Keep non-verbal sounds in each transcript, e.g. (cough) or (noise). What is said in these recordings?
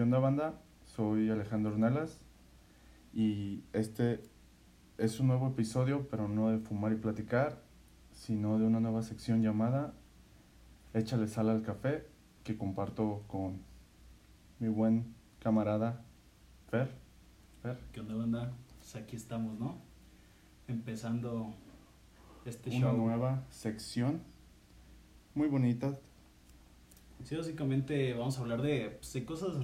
¿Qué onda banda? Soy Alejandro Ornelas y este es un nuevo episodio, pero no de fumar y platicar, sino de una nueva sección llamada Échale sal al café que comparto con mi buen camarada Fer. Fer. ¿Qué onda, banda? Pues aquí estamos, ¿no? Empezando este Una show. nueva sección muy bonita. Sí, básicamente vamos a hablar de, pues, de cosas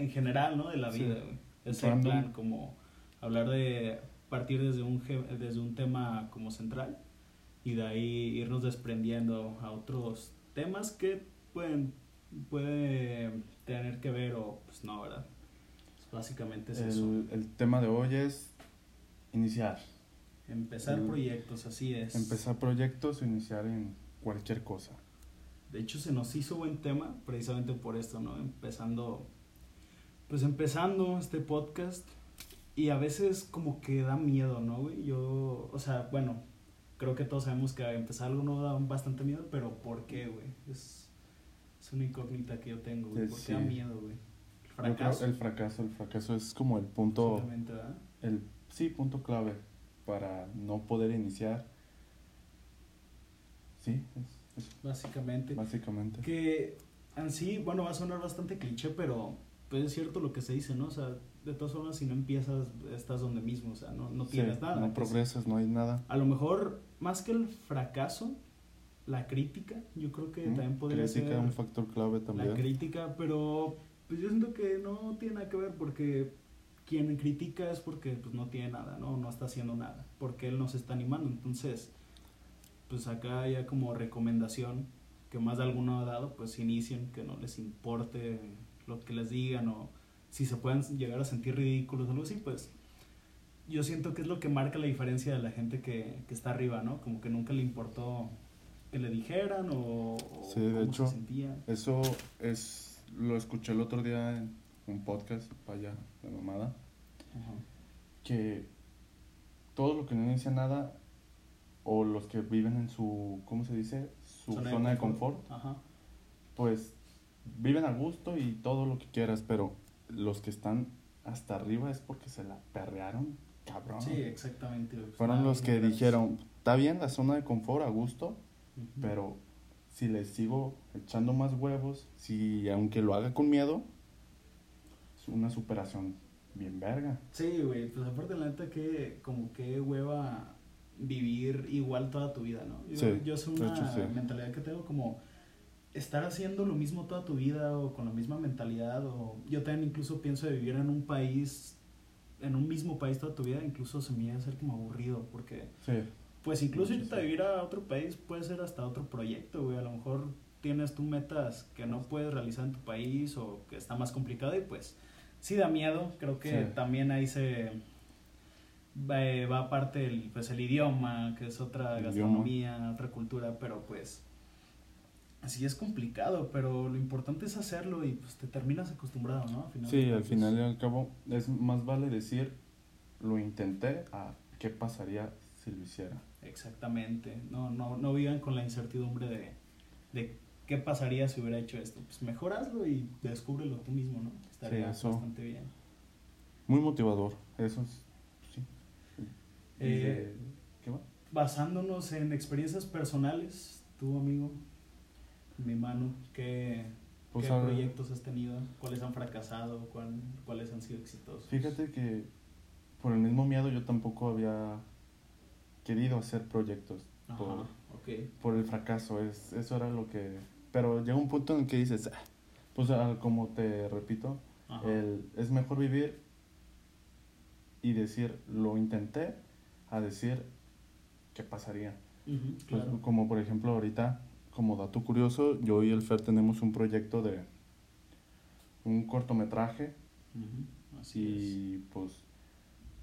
en general, ¿no? De la Sí. vida, güey. Es el Random. plan, como hablar de partir desde un, desde un tema como central y de ahí irnos desprendiendo a otros temas que pueden puede tener que ver o pues no, ¿verdad? Pues, básicamente es eso. El, el tema de hoy es iniciar. Empezar el- proyectos, así es. Empezar proyectos o iniciar en cualquier cosa. De hecho, se nos hizo buen tema precisamente por esto, ¿no? Empezando, pues empezando este podcast y a veces como que da miedo, ¿no, güey? Yo, o sea, bueno, creo que todos sabemos que empezar algo no da bastante miedo, pero ¿por qué, güey? Es, es una incógnita que yo tengo, güey. ¿Por qué sí. da miedo, güey? El fracaso. el fracaso, el fracaso es como el punto, el sí, punto clave para no poder iniciar. Sí, es, es Básicamente. básicamente. Que en sí, bueno, va a sonar bastante cliché, pero pues es cierto lo que se dice, ¿no? O sea, de todas formas, si no empiezas, estás donde mismo, o sea, no, no Sí, tienes nada. No progresas, no hay nada. a lo mejor, más que el fracaso, la crítica, yo creo que ¿Mm? también podría Crítica, ser un factor clave la también. crítica, pero pues yo siento que no tiene nada que ver porque quien critica es porque pues no tiene nada, ¿no? No está haciendo nada, porque él no se está animando. Entonces, pues acá ya como recomendación que más de alguno ha dado, pues inicien, que no les importe lo que les digan o si se pueden llegar a sentir ridículos o algo así, pues yo siento que es lo que marca la diferencia de la gente que, que está arriba, ¿no? Como que nunca le importó que le dijeran o, o Sí, de cómo hecho, se sentía. Eso es, lo escuché el otro día en un podcast, vaya, de mamada, Ajá. que todo lo que no inicia nada, o los que viven en su, ¿cómo se dice? Su zona, de confort, Ajá. pues viven a gusto y todo lo que quieras, pero los que están hasta arriba es porque se la perrearon, cabrón. Sí, exactamente. Fueron los que dijeron, está bien la zona de confort a gusto, pero si le sigo echando más huevos, si aunque lo haga con miedo, es una superación bien verga. Sí, güey, pues aparte la neta que como que hueva vivir igual toda tu vida, ¿no? Yo, Sí, yo soy una hecho, sí. mentalidad que tengo como estar haciendo lo mismo toda tu vida o con la misma mentalidad o yo también incluso pienso de vivir en un país en un mismo país toda tu vida incluso se me iba a hacer como aburrido porque Sí, Pues incluso Sí, irte sí. a vivir a otro país puede ser hasta otro proyecto, güey. A lo mejor tienes tú metas que no puedes realizar en tu país o que está más complicado y pues sí da miedo. Creo que Sí. también ahí se va, eh, va aparte el, pues el idioma, que es otra El gastronomía, otra cultura, pero pues así es complicado, pero lo importante es hacerlo y pues te terminas acostumbrado, ¿no? Al final sí, al final y al cabo es más vale decir lo intenté a qué pasaría si lo hiciera. Exactamente. No, no, no vivan con la incertidumbre de, de qué pasaría si hubiera hecho esto. Pues mejor hazlo y descúbrelo tú mismo, ¿no? Estaría bastante bien. Muy motivador, eso es, sí. Eh, de- ¿Qué va? Basándonos en experiencias personales, tu amigo, mi mano, ¿qué, Pues, qué proyectos has tenido? ¿Cuáles han fracasado? ¿Cuál- ¿Cuáles han sido exitosos? Fíjate que por el mismo miedo yo tampoco había querido hacer proyectos Ajá, por, por el fracaso, es, eso era lo que... Pero llega un punto en que dices, "Ah", pues ah, como te repito, el, es mejor vivir y decir, lo intenté, a decir, ¿qué pasaría? Pues, claro. como por ejemplo ahorita, como dato curioso, yo y el Fer tenemos un proyecto de un cortometraje Así es. y pues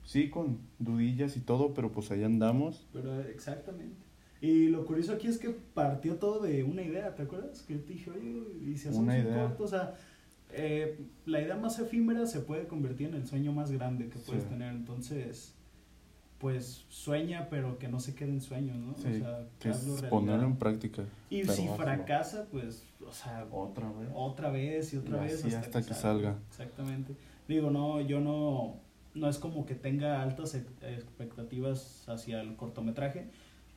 sí, con dudillas y todo, pero pues ahí andamos. Pero exactamente. Y lo curioso aquí es que partió todo de una idea, ¿te acuerdas? Que te dije, oye, y si hacemos Una un corto, o sea, eh, la idea más efímera se puede convertir en el sueño más grande que puedes Sí. tener. Entonces, pues sueña, pero que no se quede en sueños, ¿no? Sí, o sea, que es ponerlo en práctica. Y si fracasa, pues, o sea, Otra vez. otra vez y otra Y vez así hasta que salga. Exactamente. Digo, no, yo no, no es como que tenga altas ex- expectativas hacia el cortometraje.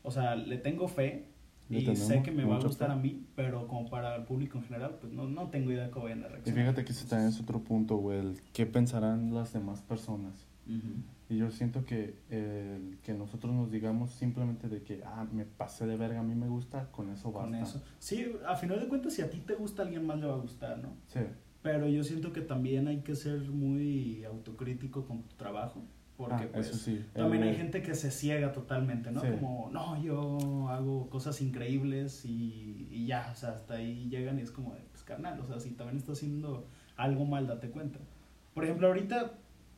O sea, le tengo fe y sé que me va a gustar fe. a mí, pero como para el público en general, pues no, no tengo idea de cómo vayan a Y reaccionar. fíjate que ese también es otro punto, güey. el ¿Qué pensarán las demás personas? Ujú. Y yo siento que el que nosotros nos digamos simplemente de que, ah, me pasé de verga, a mí me gusta, con eso basta. Con eso. Sí, a final de cuentas, si a ti te gusta, a alguien más le va a gustar, ¿no? Sí, Pero yo siento que también hay que ser muy autocrítico con tu trabajo. Porque Ah, pues, eso sí. también hay El- gente que se ciega totalmente, ¿no? Sí. Como, no, yo hago cosas increíbles y, y ya, o sea, hasta ahí llegan y es como, pues carnal, o sea, si también estás haciendo algo mal, date cuenta. Por ejemplo, ahorita,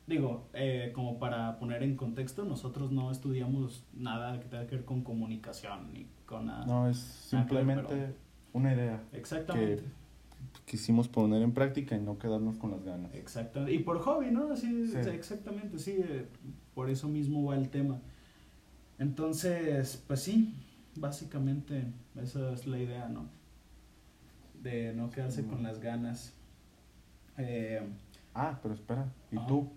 digo, eh, como para poner en contexto, nosotros no estudiamos nada que tenga que ver con comunicación ni con nada. No, es simplemente pero- una idea. Exactamente. Quisimos poner en práctica y no quedarnos con las ganas. Exactamente. Y por hobby, ¿no? Así, Sí. exactamente, sí. eh, Por eso mismo va el tema. Entonces, pues sí, básicamente esa es la idea, ¿no? De no quedarse Sí, con las ganas. Eh, Ah, pero espera, ¿y tú?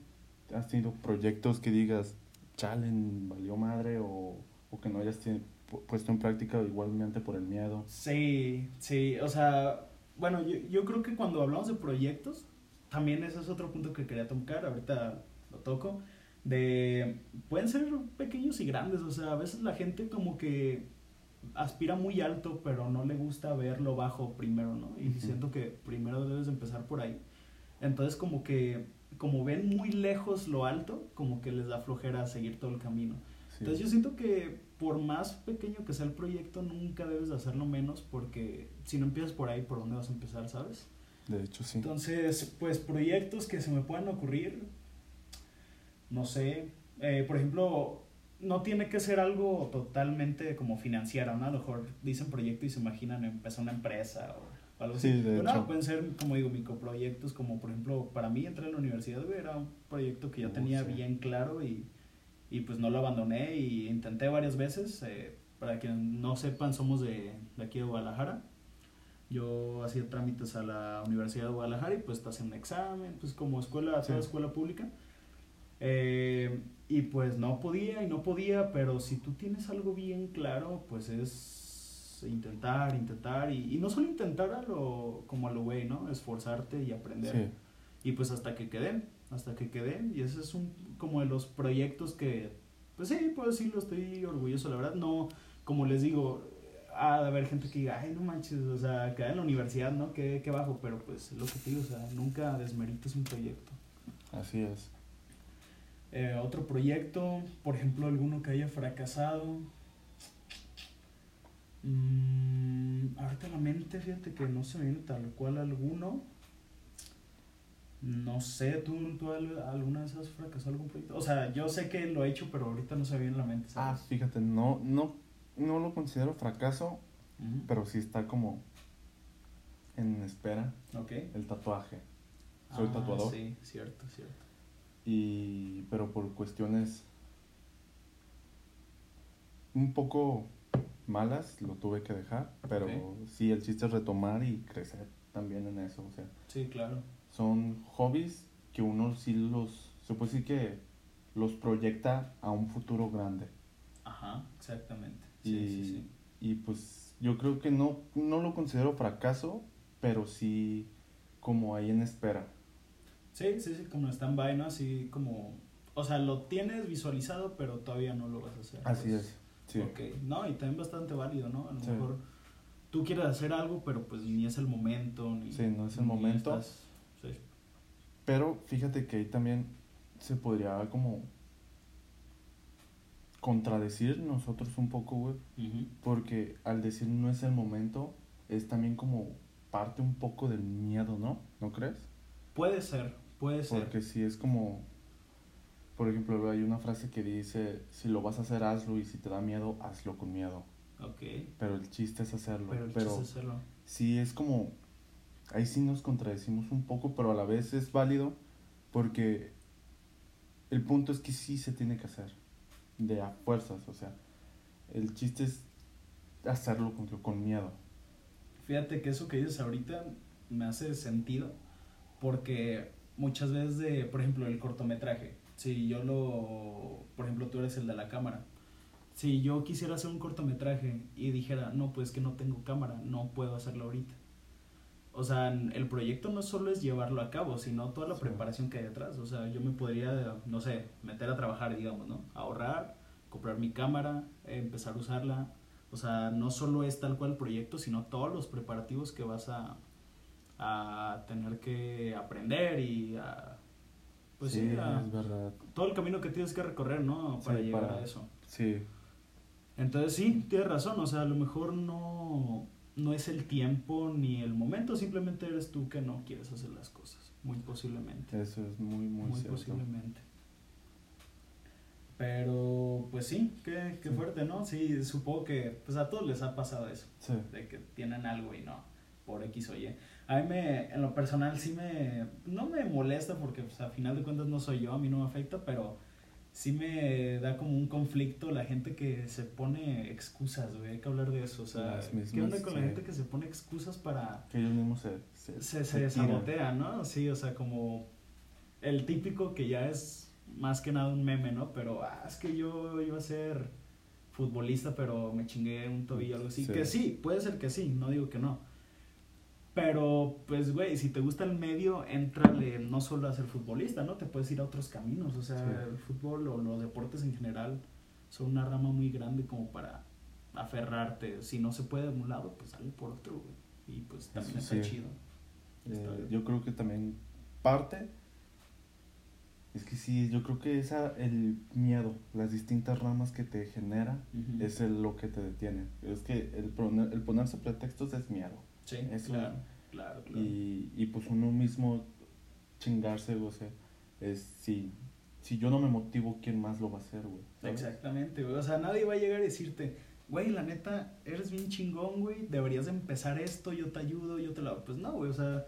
¿Has tenido proyectos que digas, chalen, valió madre? O, o que no hayas puesto en práctica igualmente por el miedo. sí, sí, o sea, bueno, yo, yo creo que cuando hablamos de proyectos, también ese es otro punto que quería tocar, ahorita lo toco, de, pueden ser pequeños y grandes, o sea, a veces la gente como que aspira muy alto, pero no le gusta ver lo bajo primero, ¿no? Y siento que primero debes de empezar por ahí. Entonces como que, como ven muy lejos lo alto, como que les da flojera seguir todo el camino. Sí. Entonces yo siento que por más pequeño que sea el proyecto, nunca debes de hacerlo menos, porque si no empiezas por ahí, ¿por dónde vas a empezar, sabes? De hecho, sí. Entonces, pues proyectos que se me puedan ocurrir, no sé, eh, por ejemplo, no tiene que ser algo totalmente como financiero, ¿no? A lo mejor dicen proyecto y se imaginan empezar una empresa o algo así. Sí, de Pero no, hecho. pueden ser, como digo, microproyectos, como por ejemplo, para mí entrar a la universidad era un proyecto que ya tenía sí. bien claro y, y pues no lo abandoné y intenté varias veces. eh, para quienes no sepan, somos de, de aquí de Guadalajara. Yo hacía trámites a la Universidad de Guadalajara y pues te hacen un examen, pues como escuela, toda Sí. escuela pública. Eh, y pues no podía y no podía, pero si tú tienes algo bien claro, pues es intentar, intentar y, y no solo intentar a lo, como a lo güey, ¿no? Esforzarte y aprender. Sí. Y pues hasta que queden, hasta que queden. Y ese es un como de los proyectos que, pues sí, puedo decirlo, estoy orgulloso, la verdad. No, como les digo, ha de haber gente que diga, ay, no manches, o sea, quedar en la universidad, ¿no? Qué, qué bajo, pero pues lo que te digo, o sea, nunca desmerites un proyecto. Así es. Eh, otro proyecto, por ejemplo, alguno que haya fracasado. Mm, ahorita la mente, fíjate que no se viene tal cual alguno. No sé, ¿tú, tú al- alguna vez has fracasado algún proyecto? O sea, yo sé que lo he hecho, pero ahorita no se viene a la mente. Ah, ¿sabes? fíjate, no, no, no lo considero fracaso, pero sí está como en espera Ok. el tatuaje. Soy Ah, tatuador. Sí, cierto, cierto. Y, pero por cuestiones un poco malas lo tuve que dejar, pero sí, el chiste es retomar y crecer también en eso, o sea, Sí, claro. son hobbies que uno sí los, se puede decir que los proyecta a un futuro grande. Ajá, exactamente. Sí, y, sí, sí. y pues yo creo que no, no lo considero fracaso, pero sí como ahí en espera. Sí, sí, sí, como stand-by, ¿no? Así como... O sea, lo tienes visualizado, pero todavía no lo vas a hacer. Así pues. es, sí. Ok, no, y también bastante válido, ¿no? A lo Sí. mejor tú quieres hacer algo, pero pues ni es el momento, ni... Sí, no es el momento. estás- sí. Pero fíjate que ahí también se podría como contradecir nosotros un poco, güey. Porque al decir no es el momento, es también como parte un poco del miedo, ¿no? ¿No crees? Puede ser, puede ser. Porque si es como, por ejemplo, hay una frase que dice, si lo vas a hacer, hazlo, y si te da miedo, hazlo con miedo. Ok, Pero el chiste es hacerlo. pero el Pero, chiste es hacerlo. sí es como, ahí sí nos contradecimos un poco, pero a la vez es válido porque el punto es que sí se tiene que hacer. de a fuerzas, o sea, el chiste es hacerlo con, con miedo. Fíjate que eso que dices ahorita me hace sentido porque muchas veces de, por ejemplo, el cortometraje, si yo lo, por ejemplo, tú eres el de la cámara, si yo quisiera hacer un cortometraje y dijera, no, pues que no tengo cámara, no puedo hacerlo ahorita. O sea, el proyecto no solo es llevarlo a cabo, sino toda la preparación que hay detrás. O sea, yo me podría, no sé, meter a trabajar, digamos, ¿no? Ahorrar, comprar mi cámara, empezar a usarla. O sea, no solo es tal cual el proyecto, sino todos los preparativos que vas a, a tener que aprender y a... Pues sí, es verdad. Todo el camino que tienes que recorrer, ¿no? Para llegar a eso. Sí. Entonces sí, tienes razón, o sea, a lo mejor no, no es el tiempo ni el momento, simplemente eres tú que no quieres hacer las cosas, muy posiblemente. Eso es muy, muy, muy posiblemente. Pero, pues sí, qué, qué fuerte, ¿no? Sí, supongo que pues a todos les ha pasado eso, sí. de que tienen algo y no, por X o Y. A mí me, en lo personal sí me, no me molesta porque pues, a final de cuentas no soy yo, a mí no me afecta, pero sí me da como un conflicto la gente que se pone excusas, güey, hay que hablar de eso, o sea, ¿qué onda con la gente que se pone excusas para... Que ellos mismos se... Se, se, sabotean, ¿no? Sí, o sea, como el típico que ya es más que nada un meme, ¿no? Pero, ah, es que yo iba a ser futbolista, pero me chingué un tobillo o algo así. Que sí, puede ser que sí, no digo que no. Pero, pues, güey, si te gusta el medio, entrale no solo a ser futbolista, ¿no? Te puedes ir a otros caminos. O sea, el fútbol o los deportes en general son una rama muy grande como para aferrarte. Si no se puede de un lado, pues sale por otro, güey. Y pues también está chido. Eh, yo creo que también parte. Es que sí, yo creo que esa, el miedo, las distintas ramas que te genera, es el, lo que te detiene. Es que el, el ponerse pretextos es miedo. Sí, claro, claro, claro. Y, y pues uno mismo chingarse, o sea, es si, si yo no me motivo, ¿quién más lo va a hacer, güey? Exactamente, güey. O sea, nadie va a llegar a decirte, güey, la neta, eres bien chingón, güey, deberías de empezar esto, yo te ayudo, yo te lo... Pues no, güey, o sea,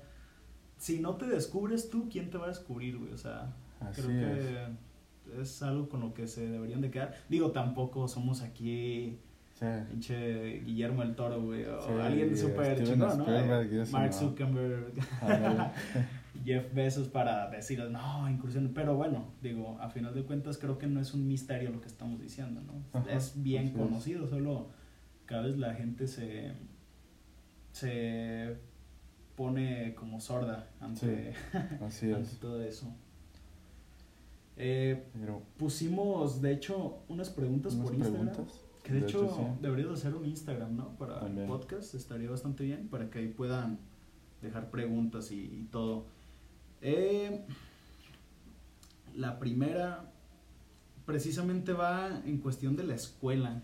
si no te descubres tú, ¿quién te va a descubrir, güey? O sea, creo que es algo con lo que se deberían de quedar. Digo, tampoco somos aquí Sí. Pinche Guillermo el Toro, güey. O alguien súper chingón, ¿no? Mark Zuckerberg. (laughs) Jeff Bezos para decir, no, incursión. Pero bueno, digo, a final de cuentas creo que no es un misterio lo que estamos diciendo, ¿no? es bien conocido, solo cada vez la gente se, se pone como sorda ante, (laughs) Así todo eso. Eh, pusimos, de hecho, unas preguntas por Instagram. Preguntas? Que de, hecho, deberías hacer un Instagram, ¿no? Para el podcast, estaría bastante bien, para que ahí puedan dejar preguntas y, todo. Eh, la primera precisamente va en cuestión de la escuela,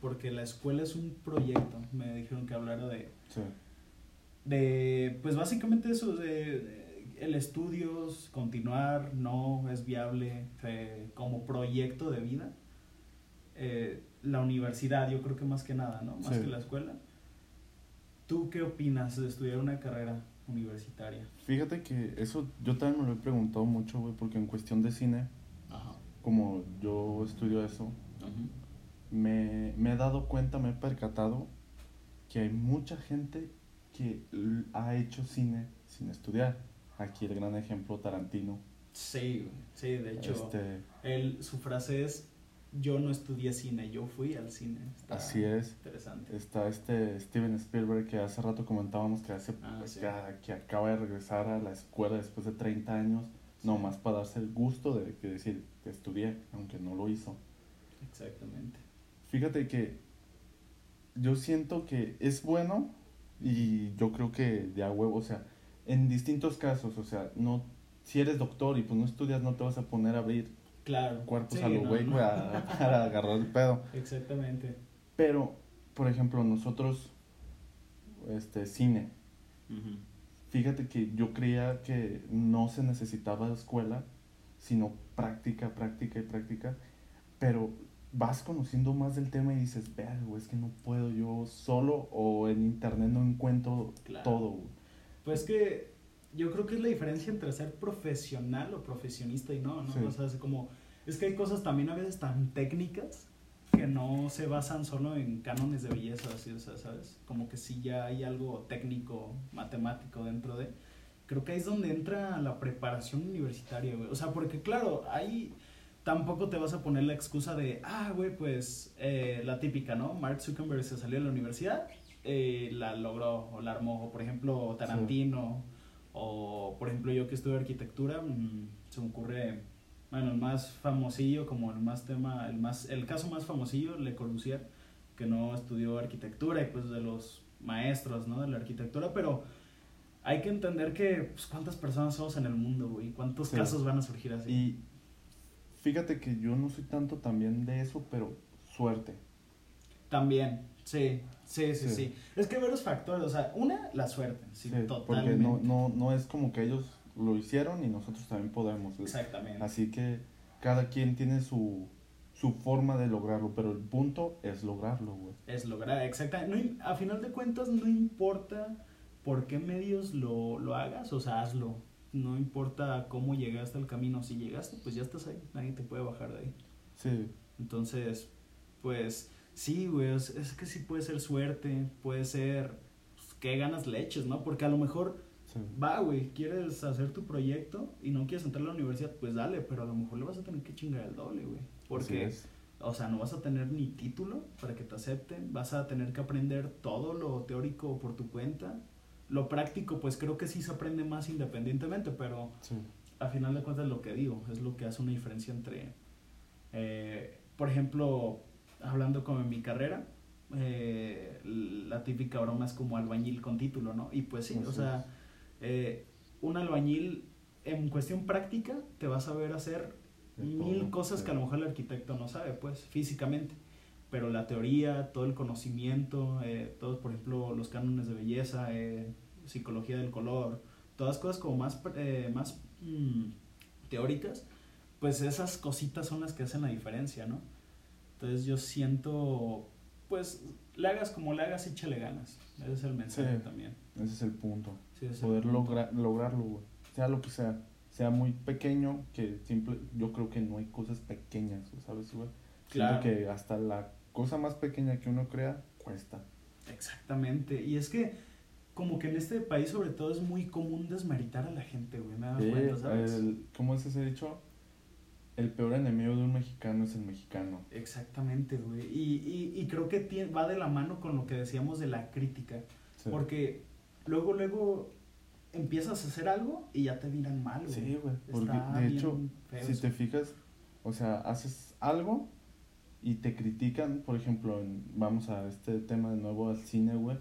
porque la escuela es un proyecto, me dijeron que hablara de... Sí. De, pues básicamente eso, de, el estudio, continuar, no es viable como proyecto de vida. Eh, la universidad, yo creo que más que nada, ¿no? Más que la escuela. ¿Tú qué opinas de estudiar una carrera universitaria? Fíjate que eso yo también me lo he preguntado mucho, güey, porque en cuestión de cine, como yo estudio eso, me, me he dado cuenta, me he percatado que hay mucha gente que ha hecho cine sin estudiar. Aquí el gran ejemplo, Tarantino. Sí, sí, de hecho, este... él, su frase es, yo no estudié cine, yo fui al cine. Así es. Interesante. Está este Steven Spielberg que hace rato comentábamos que, hace, ah, que, acaba de regresar a la escuela después de 30 años, nomás para darse el gusto de que decir que estudié, aunque no lo hizo. Exactamente. Fíjate que yo siento que es bueno y yo creo que de a huevo, o sea, en distintos casos, o sea, no si eres doctor y pues no estudias no te vas a poner a abrir Claro. Cuerpos a lo güey, para agarrar el pedo. Exactamente. Pero, por ejemplo, nosotros, este, cine. Fíjate que yo creía que no se necesitaba escuela, sino práctica, práctica y práctica. Pero vas conociendo más del tema y dices, vea, güey, es que no puedo yo solo o en internet no encuentro todo, Pues que yo creo que es la diferencia entre ser profesional o profesionista y no, ¿no? O sea, es como es que hay cosas también a veces tan técnicas que no se basan solo en cánones de belleza, así, o sea, ¿sabes? Como que sí ya hay algo técnico, matemático dentro de... Creo que ahí es donde entra la preparación universitaria, güey. O sea, porque claro, ahí tampoco te vas a poner la excusa de, ah, güey, pues eh, la típica, ¿no? Mark Zuckerberg se salió de la universidad, eh, la logró o la armó, o por ejemplo Tarantino, o por ejemplo yo que estudio arquitectura, mmm, se me ocurre bueno, el más famosillo, como el más tema, el más, el caso más famosillo, Le Corbusier, que no estudió arquitectura y pues de los maestros, ¿no? De la arquitectura, pero hay que entender que, pues, cuántas personas somos en el mundo, güey, cuántos casos van a surgir así. Y fíjate que yo no soy tanto también de eso, pero suerte. También, sí, sí, sí, sí. Es que hay varios factores, o sea, una, la suerte, sí, totalmente. Porque no, no, no es como que ellos lo hicieron y nosotros también podemos. Exactamente. Así que cada quien tiene su, su forma de lograrlo, pero el punto es lograrlo, güey. Es lograr, exactamente. No, a final de cuentas, no importa por qué medios lo, lo hagas, o sea, hazlo. No importa cómo llegaste al camino, si llegaste, pues ya estás ahí, nadie te puede bajar de ahí. Sí. Entonces, pues sí, güey, es, que sí puede ser suerte, puede ser pues, que ganas leches, ¿no? Porque a lo mejor Va, güey, quieres hacer tu proyecto y no quieres entrar a la universidad, pues dale, pero a lo mejor le vas a tener que chingar el doble, güey. Porque, o sea, no vas a tener ni título para que te acepten, vas a tener que aprender todo lo teórico por tu cuenta. Lo práctico, pues creo que sí se aprende más independientemente, pero a final de cuentas lo que digo, es lo que hace una diferencia entre, eh, por ejemplo, hablando como en mi carrera, eh, la típica broma es como albañil con título, ¿no? Y pues sí, o sea eh, un albañil en cuestión práctica te va a saber hacer mil cosas que a lo mejor el arquitecto no sabe, pues, físicamente. Pero la teoría, todo el conocimiento, eh, todos, por ejemplo, los cánones de belleza, psicología del color, todas cosas como más, eh, más mm, teóricas, pues esas cositas son las que hacen la diferencia, ¿no? Entonces yo siento, pues, le hagas como le hagas, échale ganas. Ese es el mensaje también. Ese es el punto poder lograrlo, Sea lo que sea. Sea muy pequeño, que simple, yo creo que no hay cosas pequeñas, ¿sabes, güey? Claro. que hasta la cosa más pequeña que uno crea, cuesta. Exactamente. Y es que, como que en este país, sobre todo, es muy común desmeritar a la gente, güey. Me ¿sabes? ¿Cómo es ese dicho? El peor enemigo de un mexicano es el mexicano. Exactamente, güey. Y, y, y creo que va de la mano con lo que decíamos de la crítica. Porque luego, luego empiezas a hacer algo y ya te miran mal, güey. Sí, güey. Porque de hecho, si te fijas, o sea, haces algo y te critican, por ejemplo, vamos a este tema de nuevo al cine, güey.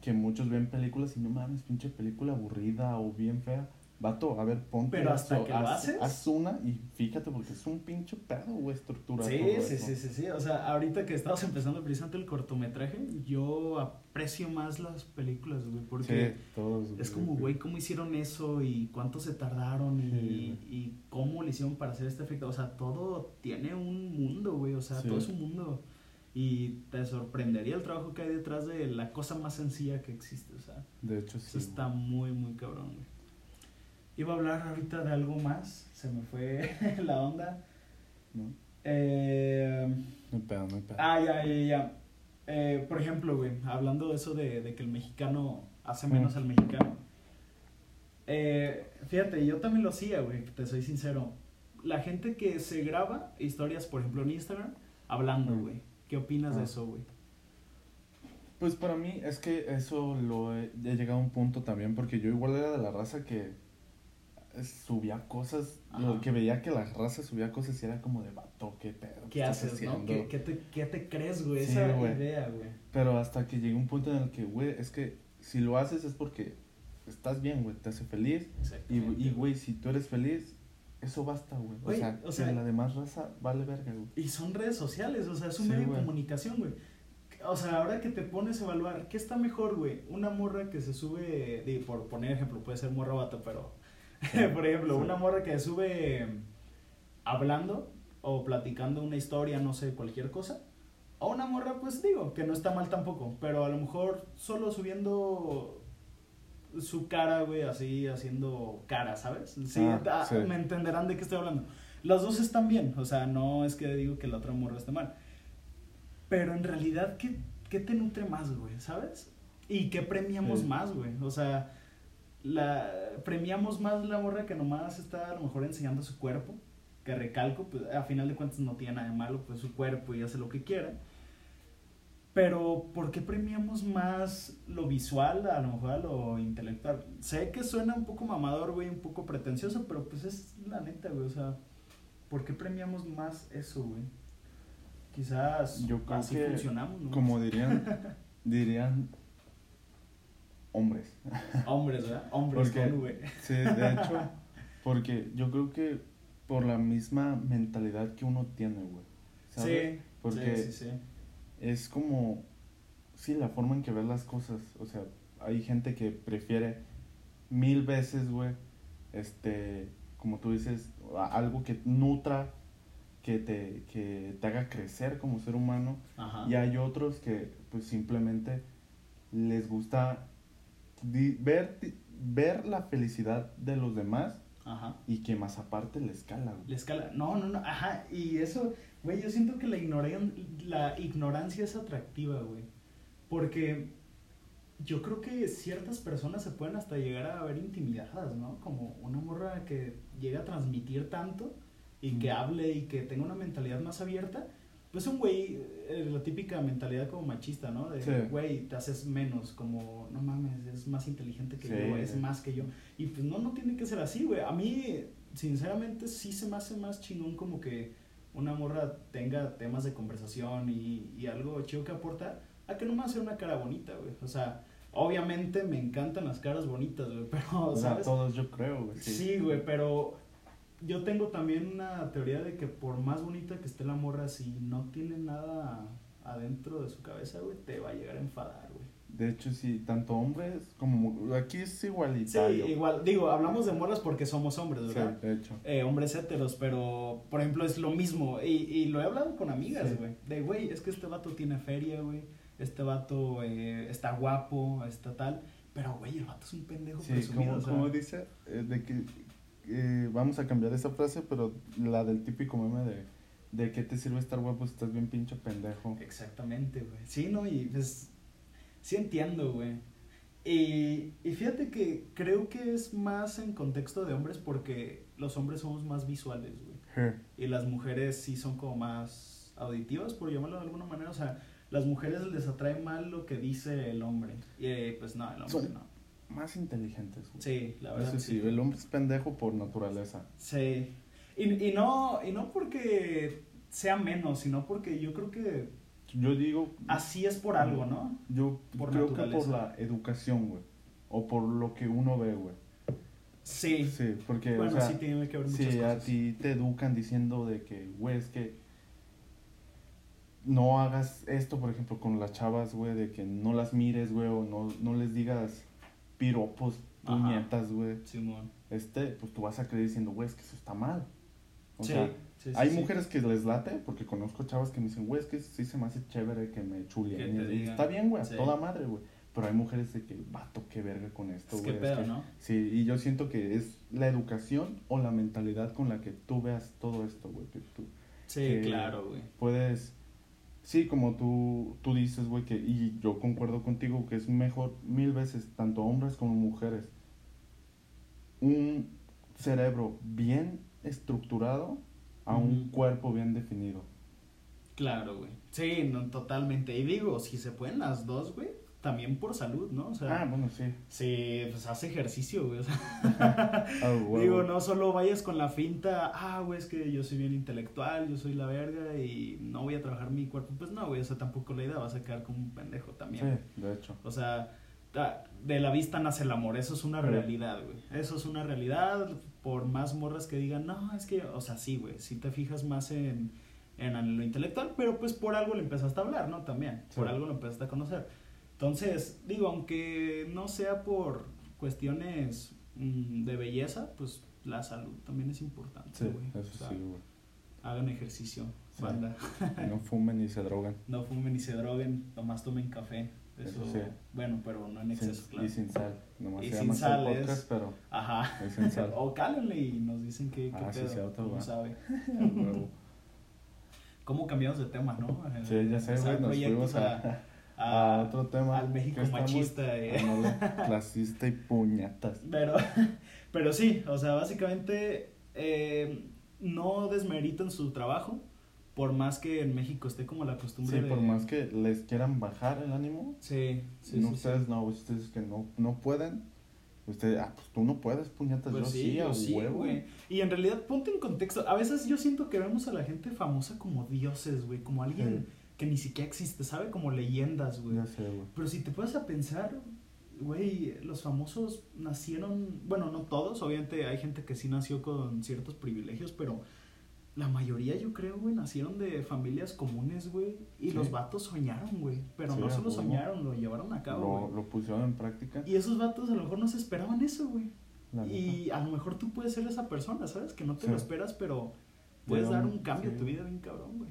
Que muchos ven películas y no mames, pinche película aburrida o bien fea. Vato, a ver, ponte. Pero hasta que lo haces. Haz una y fíjate, porque es un pinche pedo, güey, estructura. Sí, sí, sí, sí, sí. O sea, ahorita que estamos empezando precisamente el cortometraje, yo aprecio más las películas, güey, porque es como, güey, cómo hicieron eso y cuánto se tardaron y, y, cómo le hicieron para hacer este efecto. O sea, todo tiene un mundo, güey, o sea, todo es un mundo. Y te sorprendería el trabajo que hay detrás de la cosa más sencilla que existe, o sea. De hecho, sí. Eso está muy, muy cabrón, güey. Iba a hablar ahorita de algo más, se me fue (laughs) la onda. No. Eh, no pedo, no pedo. Ah, ya, ya, ya. Eh, por ejemplo, güey, hablando de eso de, de que el mexicano hace menos al mexicano. Eh, fíjate, yo también lo hacía, güey, te soy sincero. La gente que se graba historias, por ejemplo, en Instagram, hablando, güey. ¿Qué opinas de ah. eso, güey? Pues para mí es que eso lo he, he, llegado a un punto también, porque yo igual era de la raza que subía cosas, lo que veía que la raza subía cosas y era como de vato, qué pedo. ¿Qué, haces, no? ¿Qué, qué, te, ¿Qué, te, crees, güey? Esa idea, güey. Pero hasta que llegué a un punto en el que, güey, es que si lo haces es porque estás bien, güey, te hace feliz. Y, y, güey, si tú eres feliz, eso basta, güey. O, sea, o sea, la demás raza vale verga, güey. Y son redes sociales, o sea, es un medio de comunicación, güey. O sea, ahora que te pones a evaluar, ¿qué está mejor, güey? Una morra que se sube, de, por poner ejemplo, puede ser morra vato, pero (laughs) Por ejemplo, una morra que sube hablando o platicando una historia, no sé, cualquier cosa. O una morra, pues digo, que no está mal tampoco, pero a lo mejor solo subiendo su cara, güey, así haciendo cara, ¿sabes? Sí, ah, ah, me entenderán de qué estoy hablando. Los dos están bien, o sea, no es que digo que la otra morra esté mal. Pero en realidad, ¿qué, qué te nutre más, güey? ¿Sabes? ¿Y qué premiamos Sí. más, güey? O sea, la, premiamos más la morra que nomás está a lo mejor enseñando su cuerpo, que recalco, pues a final de cuentas no tiene nada de malo, pues su cuerpo y hace lo que quiera. Pero, ¿por qué premiamos más lo visual a lo mejor a lo intelectual? Sé que suena un poco mamador, güey, un poco pretencioso, pero pues es la neta, güey, o sea, ¿por qué premiamos más eso, güey? Quizás Yo así que, funcionamos, ¿no? como dirían, dirían hombres. Hombres, ¿verdad? Hombres Porque- con V. Sí, de hecho, porque yo creo que por la misma mentalidad que uno tiene, güey. ¿Sabes? Sí, Porque sí, sí, sí. es como, sí, la forma en que ves las cosas. O sea, hay gente que prefiere mil veces, güey, este, como tú dices, algo que nutra, que te, que te haga crecer como ser humano. Ajá. Y hay otros que, pues, simplemente les gusta di- ver, di- ver la felicidad de los demás Ajá. y que más aparte les cala, güey. La escala. No, no, no. Ajá. Y eso, güey, yo siento que la, ignoran- la ignorancia es atractiva, güey. Porque yo creo que ciertas personas se pueden hasta llegar a ver intimidadas, ¿no? Como una morra que llega a transmitir tanto y que hable y que tenga una mentalidad más abierta. Pues un güey, eh, la típica mentalidad como machista, ¿no? De, Sí. güey, te haces menos, como, no mames, es más inteligente que Sí. yo, es más que yo. Y pues no, no tiene que ser así, güey. A mí, sinceramente, sí se me hace más chingón como que una morra tenga temas de conversación y, y algo chido que aportar, a que nomás sea una cara bonita, güey. O sea, obviamente me encantan las caras bonitas, güey, (laughs) pero, O ¿sabes? todos yo creo, güey. Sí. Sí, güey, pero yo tengo también una teoría de que por más bonita que esté la morra, si no tiene nada adentro de su cabeza, güey, te va a llegar a enfadar, güey. De hecho, sí, tanto hombres como aquí es Sí, igualitario. igual, digo, hablamos de morras porque somos hombres, Sí, ¿verdad? de hecho. eh, hombres héteros, pero por ejemplo es lo mismo. Y, y lo he hablado con amigas, Sí. güey. De, güey, es que este vato tiene feria, güey. Este vato eh, está guapo, está tal. Pero, güey, el vato es un pendejo Sí, presumido. como, o sea, como dice, eh, de que eh, vamos a cambiar esa frase, pero la del típico meme de, de qué te sirve estar guapo si estás bien pinche pendejo. Exactamente, güey. Sí, ¿no? Y pues, sí entiendo, güey. Y, y fíjate que creo que es más en contexto de hombres porque los hombres somos más visuales, güey. Y las mujeres sí son como más auditivas, por llamarlo de alguna manera. O sea, las mujeres les atrae mal lo que dice el hombre. Y eh, pues no, el hombre Son- no. Más inteligentes, güey. Sí, la verdad. Eso sí, el hombre es pendejo por naturaleza. Sí. Y, y, no, y no porque sea menos, sino porque yo creo que Yo digo, así es por algo, ¿no? yo Por creo que por naturaleza. la educación, güey. O por lo que uno ve, güey. Sí. Sí, porque, bueno, o sea, sí tiene que ver muchas si a ti te educan diciendo de que, güey, es que no hagas esto, por ejemplo, con las chavas, güey, de que no las mires, güey, o no, no les digas piropos, Ajá. puñetas, güey. Simón. Este, pues tú vas a creer diciendo, güey, es que eso está mal. O Sí, sea, sí, sí, hay mujeres que les late, porque conozco chavas que me dicen, güey, es que sí se me hace chévere que me Y digan. está bien, güey, a toda madre, güey. Pero hay mujeres de que, vato, qué verga con esto, Es que güey. pedo, que- ¿no? Sí, y yo siento que es la educación o la mentalidad con la que tú veas todo esto, güey. Sí, que- claro, güey. puedes, sí, como tú, tú dices, güey, que, y yo concuerdo contigo, que es mejor mil veces, tanto hombres como mujeres, un cerebro bien estructurado a un cuerpo bien definido. Claro, güey. Sí, no, totalmente. Y digo, si se pueden las dos, güey, también por salud, ¿no? O sea, Ah, bueno, sí. sí, pues haz ejercicio, güey. O sea, (laughs) Ah, (laughs) digo, no solo vayas con la finta, ah, güey, es que yo soy bien intelectual, yo soy la verga y no voy a trabajar mi cuerpo. Pues no, güey, o sea, tampoco la idea, vas a quedar como un pendejo también. Sí, de hecho. O sea, de la vista nace el amor, eso es una realidad, güey. Eso es una realidad, por más morras que digan, no, es que, o sea, sí, güey, si te fijas más en, en lo intelectual, pero pues por algo le empezaste a hablar, ¿no? También, por algo lo empezaste a conocer. Entonces, digo, aunque no sea por cuestiones mm, de belleza, pues la salud también es importante, Sí, güey. eso O sea, sí, güey. Hagan ejercicio, Sí. banda. (laughs) No fumen ni se drogan. No fumen ni se droguen, nomás tomen café. Eso, Eso sí. Bueno, pero no en Sin- exceso, claro. Y sin sal. Nomás Y se sin sal es- pero Ajá. es sin sal. (laughs) o cálenle y nos dicen que, qué Ah, sí, pedo, cierto, cómo sabe. (laughs) ¿Cómo cambiamos de tema, no? Sí, ya sé, güey, nos fuimos a, a otro tema. al México machista, eh. (laughs) Clasista y puñetas. Pero, (laughs) pero sí, o sea, básicamente eh, no desmeritan su trabajo, por más que en México esté como la costumbre Sí, de... por más que les quieran bajar el ánimo, Sí, sí, no, sí, ustedes sí. no, ustedes que no, no pueden, ustedes, ah, pues tú no puedes, puñetas, Pues yo sí, yo a sí, huevo. güey. Y en realidad, ponte en contexto. A veces yo siento que vemos a la gente famosa como dioses, güey. Como alguien Sí. Que ni siquiera existe, ¿sabe? Como leyendas, güey. Sé, güey. Pero si te puedes a pensar, güey, los famosos nacieron, bueno, no todos, obviamente hay gente que sí nació con ciertos privilegios, pero la mayoría yo creo, güey, nacieron de familias comunes, güey, y Sí. los vatos soñaron, güey, pero Sí, no solo soñaron, lo llevaron a cabo, Lo, güey. lo pusieron en práctica. Y esos vatos a lo mejor no se esperaban eso, güey. Y a lo mejor tú puedes ser esa persona, ¿sabes? Que no te Sí. lo esperas, pero puedes dar un- cambio a tu vida bien cabrón, güey.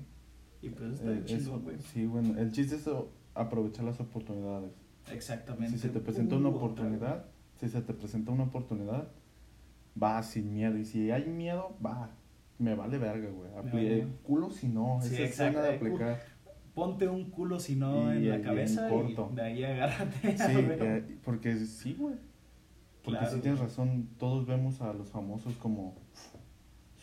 Y pues está Eh, chido, güey. sí, bueno, el chiste es aprovechar las oportunidades. Exactamente. Si se te presenta una Uh, otra, oportunidad, si se te presenta una oportunidad, va sin miedo. Y si hay miedo, va. Me vale verga, güey. Apli- vale. eh, culo si no. Sí, Esa es de eh, aplicar. Ponte un culo si no Y en la cabeza corto. y de ahí agárrate. (laughs) Sí, eh, porque sí, güey. Porque Claro, sí tienes razón. Todos vemos a los famosos como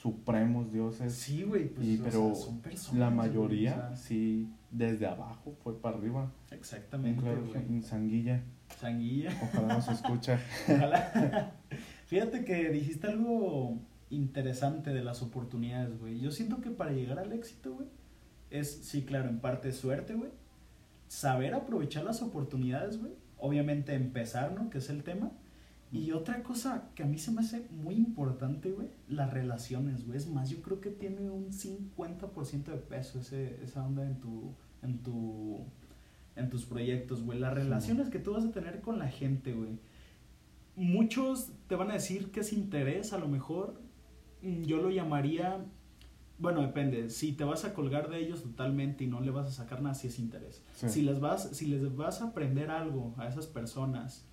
supremos dioses. Sí, güey, pues y, pero sea, son personas. la mayoría, o sea, sí, desde abajo fue para arriba. Exactamente, claro en Sanguilla. Sanguilla. Ojalá nos escucha. (laughs) Ojalá. Fíjate que dijiste algo interesante de las oportunidades, güey. Yo siento que para llegar al éxito, güey, es, sí, claro, en parte suerte, güey. Saber aprovechar las oportunidades, güey. Obviamente empezar, ¿no? Que es el tema. Y otra cosa que a mí se me hace muy importante, güey, las relaciones, güey. Es más, yo creo que tiene un 50% de peso ese, esa onda en tu, en tu, en tus proyectos, güey. Las Sí. relaciones que tú vas a tener con la gente, güey. Muchos te van a decir que es interés, a lo mejor. mm, Yo lo llamaría, bueno, depende. Si te vas a colgar de ellos totalmente y no le vas a sacar nada, si es interés. Sí. Si les vas, si les vas a aprender algo a esas personas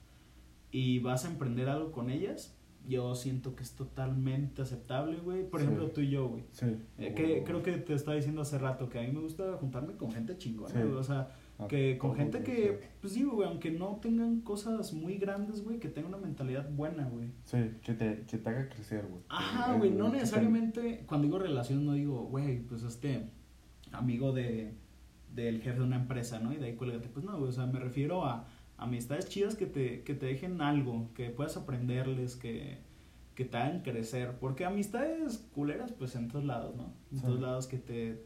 y vas a emprender algo con ellas, yo siento que es totalmente aceptable, güey. Por Sí. ejemplo, tú y yo, güey. Sí. Eh, que creo que te estaba diciendo hace rato que a mí me gusta juntarme con gente chingona, Sí. güey. O sea, A que con gente que, pues digo, güey, aunque no tengan cosas muy grandes, güey, que tengan una mentalidad buena, güey. Sí, que te, que te haga crecer, güey. Ajá, güey, no te- necesariamente, cuando digo relación, no digo, güey, pues este amigo de del jefe de una empresa, ¿no? Y de ahí cuélgate. Pues no, güey, o sea, me refiero a amistades chidas que te, que te dejen algo, que puedas aprenderles, que, que te hagan crecer. Porque amistades culeras, pues en todos lados, ¿no? En Sí. todos lados que te,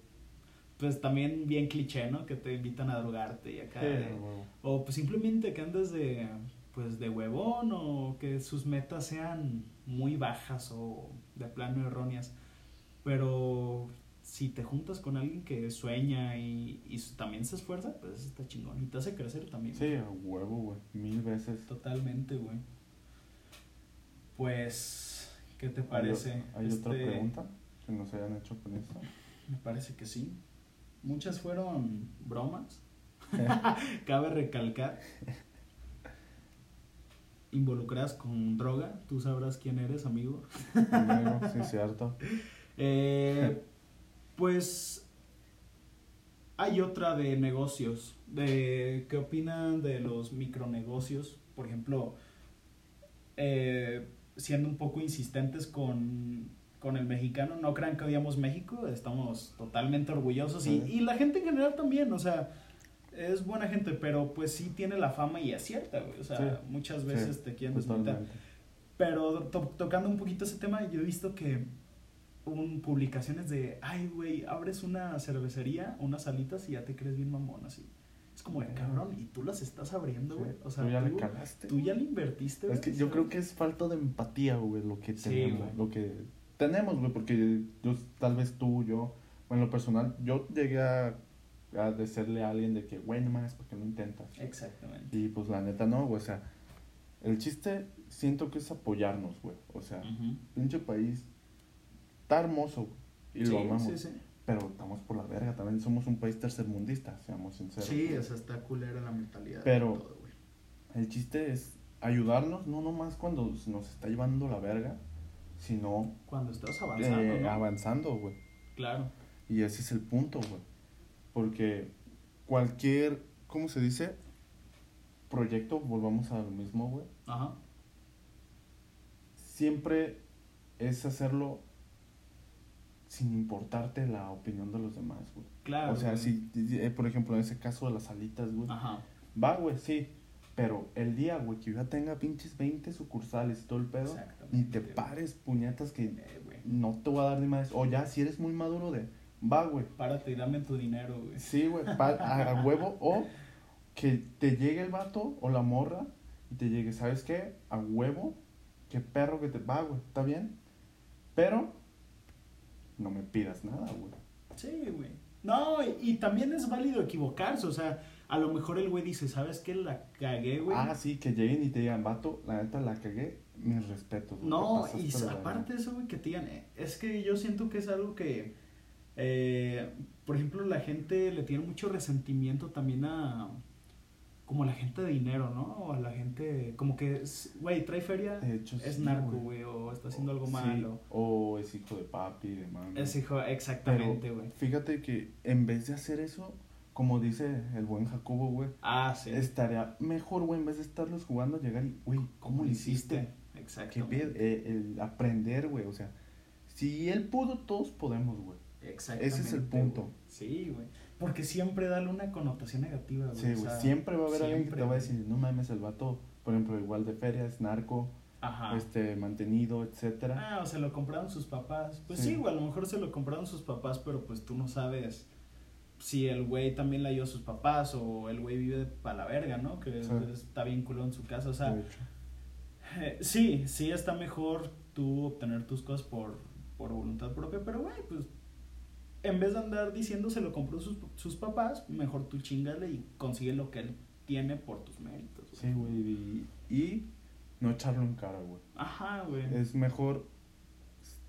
pues también bien cliché, ¿no? Que te invitan a drogarte y acá. Sí, de- güey. o pues simplemente que andes de pues de huevón o que sus metas sean muy bajas o de plano erróneas. Pero si te juntas con alguien que sueña y, y también se esfuerza, pues está chingón. Y te hace crecer también. Sí, a huevo, güey. Mil veces. Totalmente, güey. Pues, ¿qué te ¿Hay o- parece? ¿Hay, otra Este, pregunta que nos hayan hecho con esto? Me parece que sí. Muchas fueron bromas. (laughs) Cabe recalcar. Involucradas con droga. Tú sabrás quién eres, amigo. Amigo, sí, cierto. Eh, pues hay otra de negocios. De, ¿Qué opinan de los micronegocios? Por ejemplo, eh, siendo un poco insistentes con, con el mexicano, no crean que odiamos México, estamos totalmente orgullosos y, y la gente en general también, o sea, es buena gente, pero pues sí tiene la fama y es cierta, güey. O sea, Sí, muchas veces sí, te quieren desmontar. Pero to- tocando un poquito ese tema, yo he visto que un, publicaciones de, ay, güey, abres una cervecería, unas salitas y ya te crees bien mamón, así. Es como de cabrón, y tú las estás abriendo, güey. Sí, O sea, tú ya le tú, calaste. tú ya le invertiste, Es que yo creo que es falta de empatía, güey, lo que tenemos. Lo que tenemos, güey, porque yo, tal vez tú, yo, bueno, en lo personal, yo llegué a, a decirle a alguien de que, güey, no más, porque no intentas. Exactamente. Y pues la neta no, güey, o sea, el chiste siento que es apoyarnos, güey. O sea, pinche país está hermoso, y Sí, lo amamos. sí, sí. pero estamos por la verga, también somos un país tercermundista, seamos sinceros. Sí, o sea, está culera la mentalidad. Pero- de todo, güey. El chiste es ayudarnos, no nomás cuando nos está llevando la verga, sino Cuando estás avanzando, eh, ¿no? avanzando, güey. Claro. Y ese es el punto, güey. Porque cualquier, ¿cómo se dice? Proyecto, volvamos a lo mismo, güey. Ajá. Siempre es hacerlo sin importarte la opinión de los demás, güey. Claro. o sea, güey. si, eh, por ejemplo, en ese caso de las alitas, güey. Ajá. Va, güey, sí. Pero el día, güey, que yo ya tenga pinches 20 sucursales y todo el pedo, ni te pares, puñetas, que Eh, güey. no te voy a dar ni más. O ya, si eres muy maduro de, va, güey. Párate y dame tu dinero, güey. Sí, güey, a huevo. O que te llegue el vato o la morra y te llegue, ¿sabes qué? A huevo. Qué perro que te va, güey, está bien. Pero no me pidas nada, güey. Sí, güey. No, y, también es válido equivocarse, o sea, a lo mejor el güey dice, ¿sabes qué? La cagué, güey. Ah, sí, que lleguen y te digan, vato, la neta la cagué, mis respetos. güey, No, y de verga". aparte de eso, güey, que te digan, eh, es que yo siento que es algo que, eh, por ejemplo, la gente le tiene mucho resentimiento también a, como a la gente de dinero, ¿no? O a la gente, como que, güey, trae feria, De hecho, es sí, narco, güey. o está haciendo algo Sí, malo. O es hijo de papi, de mami. Es hijo, exactamente, güey. Fíjate que en vez de hacer eso, como dice el buen Jacobo, güey, Ah, sí. estaría mejor, güey, en vez de estarlos jugando, llegar y, güey, ¿cómo lo hiciste? ¿Qué Exactamente. pedo? Eh, el aprender, güey, o sea, si él pudo, todos podemos, güey. Exactamente. Ese es el punto. Sí, güey. Porque siempre dale una connotación negativa, güey. Sí, o güey, sea, siempre va a haber alguien que te va a decir, no mames, el vato, por ejemplo, igual de feria, es narco, Ajá. este, mantenido, etcétera. Ah, o se lo compraron sus papás. Pues Sí. sí, güey, a lo mejor se lo compraron sus papás, pero pues tú no sabes si el güey también la dio a sus papás o el güey vive para la verga, ¿no? Que Sí. está bien culo en su casa. O sea, eh, sí, sí está mejor tú obtener tus cosas por, por voluntad propia, pero güey, pues en vez de andar diciendo se lo compró sus, sus papás, mejor tú chingale y consigue lo que él tiene por tus méritos. güey. Sí, güey, y, y no echarlo en cara, güey. Ajá, güey. Es mejor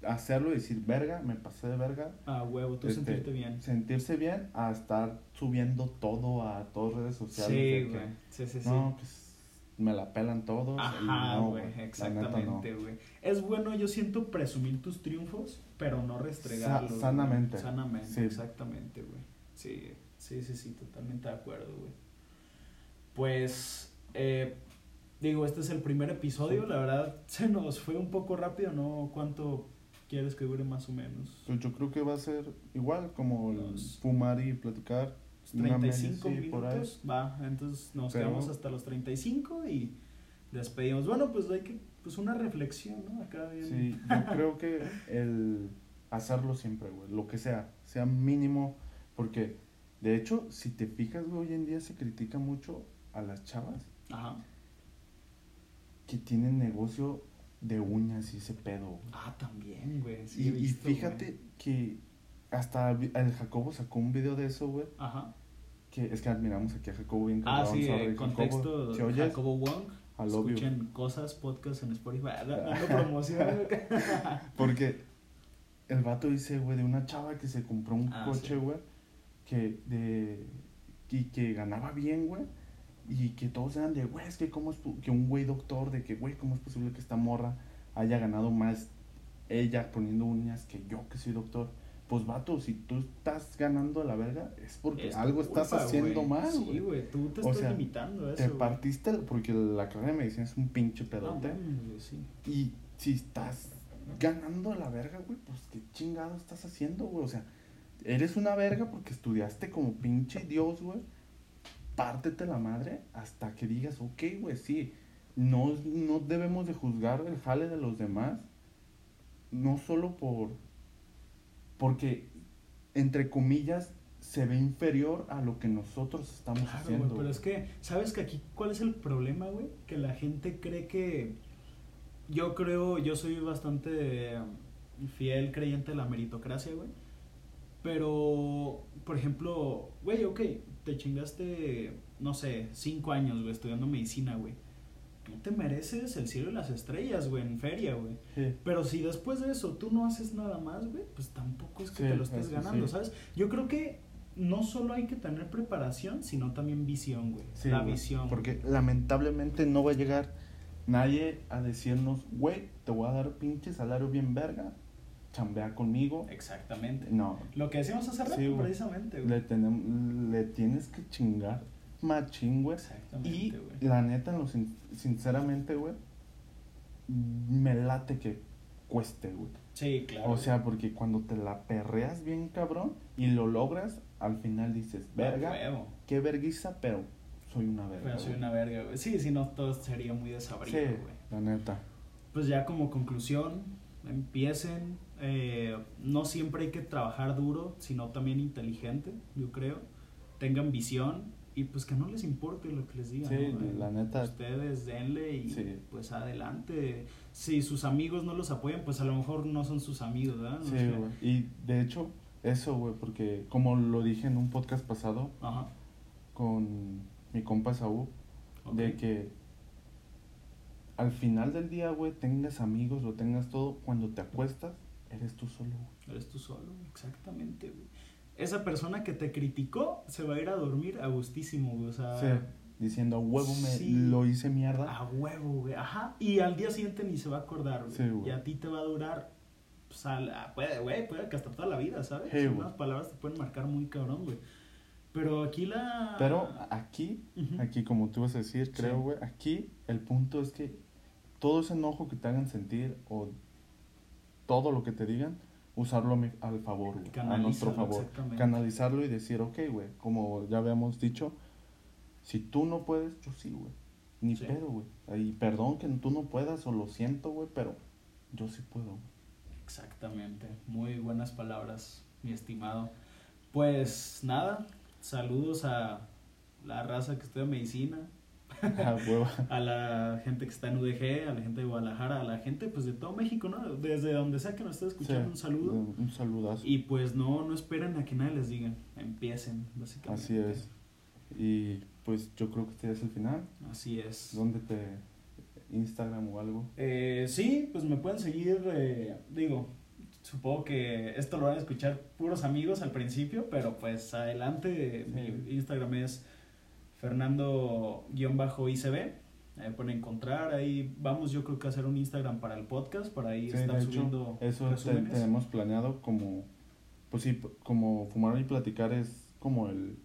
hacerlo y decir, verga, me pasé de verga. A huevo, tú Este, sentirte bien. Sentirse bien a estar subiendo todo a todas redes sociales. Sí, que, güey. Sí, sí, sí. No, pues me la pelan todos. Ajá, güey, no. exactamente, güey. Es bueno, yo siento, presumir tus triunfos, pero no restregarlos. Sa- sanamente. Sanamente, Sí. exactamente, güey. Sí, sí, sí, sí, totalmente de acuerdo, güey. Pues, eh, digo, este es el primer episodio, Sí. la verdad (laughs) se nos fue un poco rápido, ¿no? ¿Cuánto quieres que dure más o menos? Pues yo creo que va a ser igual como Los- fumar y platicar. Una media, 35 sí, minutos, va, entonces nos Pero- quedamos hasta los 35 y despedimos. Bueno, pues hay que, pues una reflexión, ¿no? Acá bien. Sí, yo creo que el hacerlo siempre, güey, lo que sea, sea mínimo, porque de hecho, si te fijas, güey, hoy en día se critica mucho a las chavas Ajá. que tienen negocio de uñas y ese pedo, güey. Ah, también, güey. sí y, fíjate güey. que hasta el Jacobo sacó un video de eso, güey, Ajá. Que es que admiramos aquí a Jacobo bien Ah, sí, eh, Jacobo, contexto. ¿sí oyes? Jacobo Wong. I love you. Escuchen cosas, podcast en Spotify. Ah, da- Dando promoción. güey. Porque el vato dice, güey, de una chava que se compró un Ah, coche, sí. güey, que de y que ganaba bien, güey, y que todos eran de, güey, es que cómo es que un güey doctor de que, güey, cómo es posible que esta morra haya ganado más ella poniendo uñas que yo que soy doctor. Pues vato, si tú estás ganando la verga es porque Es algo estás haciendo mal, Sí, güey. Tú te O estás sea, limitando a eso. Te partiste el- porque la carrera de medicina es un pinche No, pedote. sí. Y si estás ganando la verga, güey, pues qué chingado estás haciendo, güey. O sea, eres una verga porque estudiaste como pinche Dios, güey. Pártete la madre hasta que digas, ok, güey, sí. No, no debemos de juzgar el jale de los demás. No solo por. Porque, entre comillas, se ve inferior a lo que nosotros estamos Claro, haciendo. pero es que, ¿sabes que aquí cuál es el problema, güey? Que la gente cree que. Yo creo, yo soy bastante fiel creyente de la meritocracia, güey. Pero, por ejemplo, güey, ok, te chingaste, no sé, cinco años, güey, estudiando medicina, güey. Tú te mereces el cielo y las estrellas, güey, en feria, güey. Sí. Pero si después de eso tú no haces nada más, güey, pues tampoco es que Sí, te lo estés ganando, sí. ¿sabes? Yo creo que no solo hay que tener preparación, sino también visión, güey. La güey, visión. Porque lamentablemente no va a llegar nadie a decirnos, güey, te voy a dar pinche salario bien verga, chambea conmigo. Exactamente. No, Lo que decíamos hace rato, precisamente, güey. le, tenem- le tienes que chingar machín, güey. Exactamente, Y la neta, lo sin- sinceramente, güey, me late que cueste, güey. Sí, claro. O sea, porque cuando te la perreas bien cabrón y lo logras, al final dices, verga, qué verguiza, pero soy una verga. Pero soy güey". una verga, güey. Sí, si no, todo sería muy desabrido, Sí, güey. la neta. Pues ya como conclusión, empiecen. eh, no siempre hay que trabajar duro, sino también inteligente, yo creo. Tengan visión y pues que no les importe lo que les digan. Sí, ¿no? La neta. Ustedes denle y Sí. pues adelante. Si sus amigos no los apoyan, pues a lo mejor no son sus amigos, ¿verdad? No Sí, güey. Y de hecho, eso, güey, porque como lo dije en un podcast pasado Ajá. con mi compa Saúl, de que al final del día, güey, tengas amigos, lo tengas todo, cuando te acuestas, eres tú solo. güey. Eres tú solo, exactamente, güey. Esa persona que te criticó se va a ir a dormir a gustísimo, güey. O sea, Sí, diciendo, "A huevo, me Sí. lo hice mierda. a huevo, güey. Ajá. Y al día siguiente ni se va a acordar, güey. Sí, güey. y a ti te va a durar, pues, a la- puede, güey, puede que hasta toda la vida, ¿sabes? Güey. Unas palabras te pueden marcar muy cabrón, güey. Pero aquí la... Pero aquí, Ujú. aquí como tú vas a decir, creo, güey, aquí el punto es que todo ese enojo que te hagan sentir o todo lo que te digan, usarlo a mi- al favor, güey, a nuestro favor. Canalizarlo y decir, ok, güey, como ya habíamos dicho, si tú no puedes, yo sí, güey. Ni Sí. pedo, güey. Y perdón que tú no puedas o lo siento, güey, pero yo sí puedo. Exactamente, muy buenas palabras, mi estimado. Pues nada, saludos a la raza que estudia medicina, (laughs) Ah, a la gente que está en UDG, a la gente de Guadalajara, a la gente pues de todo México, ¿no? Desde donde sea que nos esté escuchando, Sí, un saludo. Un saludazo. Y pues no, no esperen a que nadie les diga, empiecen, básicamente. Así es. Y pues yo creo que este es el final. Así es. ¿Dónde te... Instagram o algo? Eh, sí, pues me pueden seguir, eh, digo, supongo que esto lo van a escuchar puros amigos al principio, pero pues adelante, Sí. mi Instagram es Fernando-ICB, ahí pueden encontrar, ahí vamos yo creo que a hacer un Instagram para el podcast, para ahí Sí, estar hecho, subiendo eso te- tenemos planeado como, pues sí, como fumar y platicar es como el,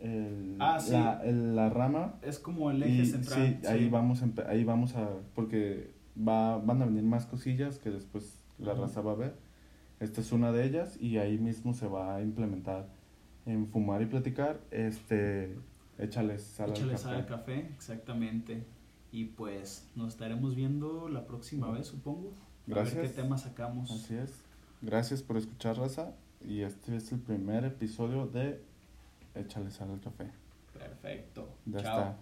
el Ah, sí. la, el- la rama Es como el eje y central. sí, ahí vamos ahí vamos a porque va, van a venir más cosillas que después la raza va a ver. Esta es una de ellas y ahí mismo se va a implementar en fumar y platicar, este, échales sal Échale al sal al café. café, exactamente. Y pues nos estaremos viendo la próxima vez, supongo. A ver Gracias. qué tema sacamos. Así es. Gracias por escuchar, raza. Y este es el primer episodio de Échale sal al café. Perfecto. Ya Chao. está.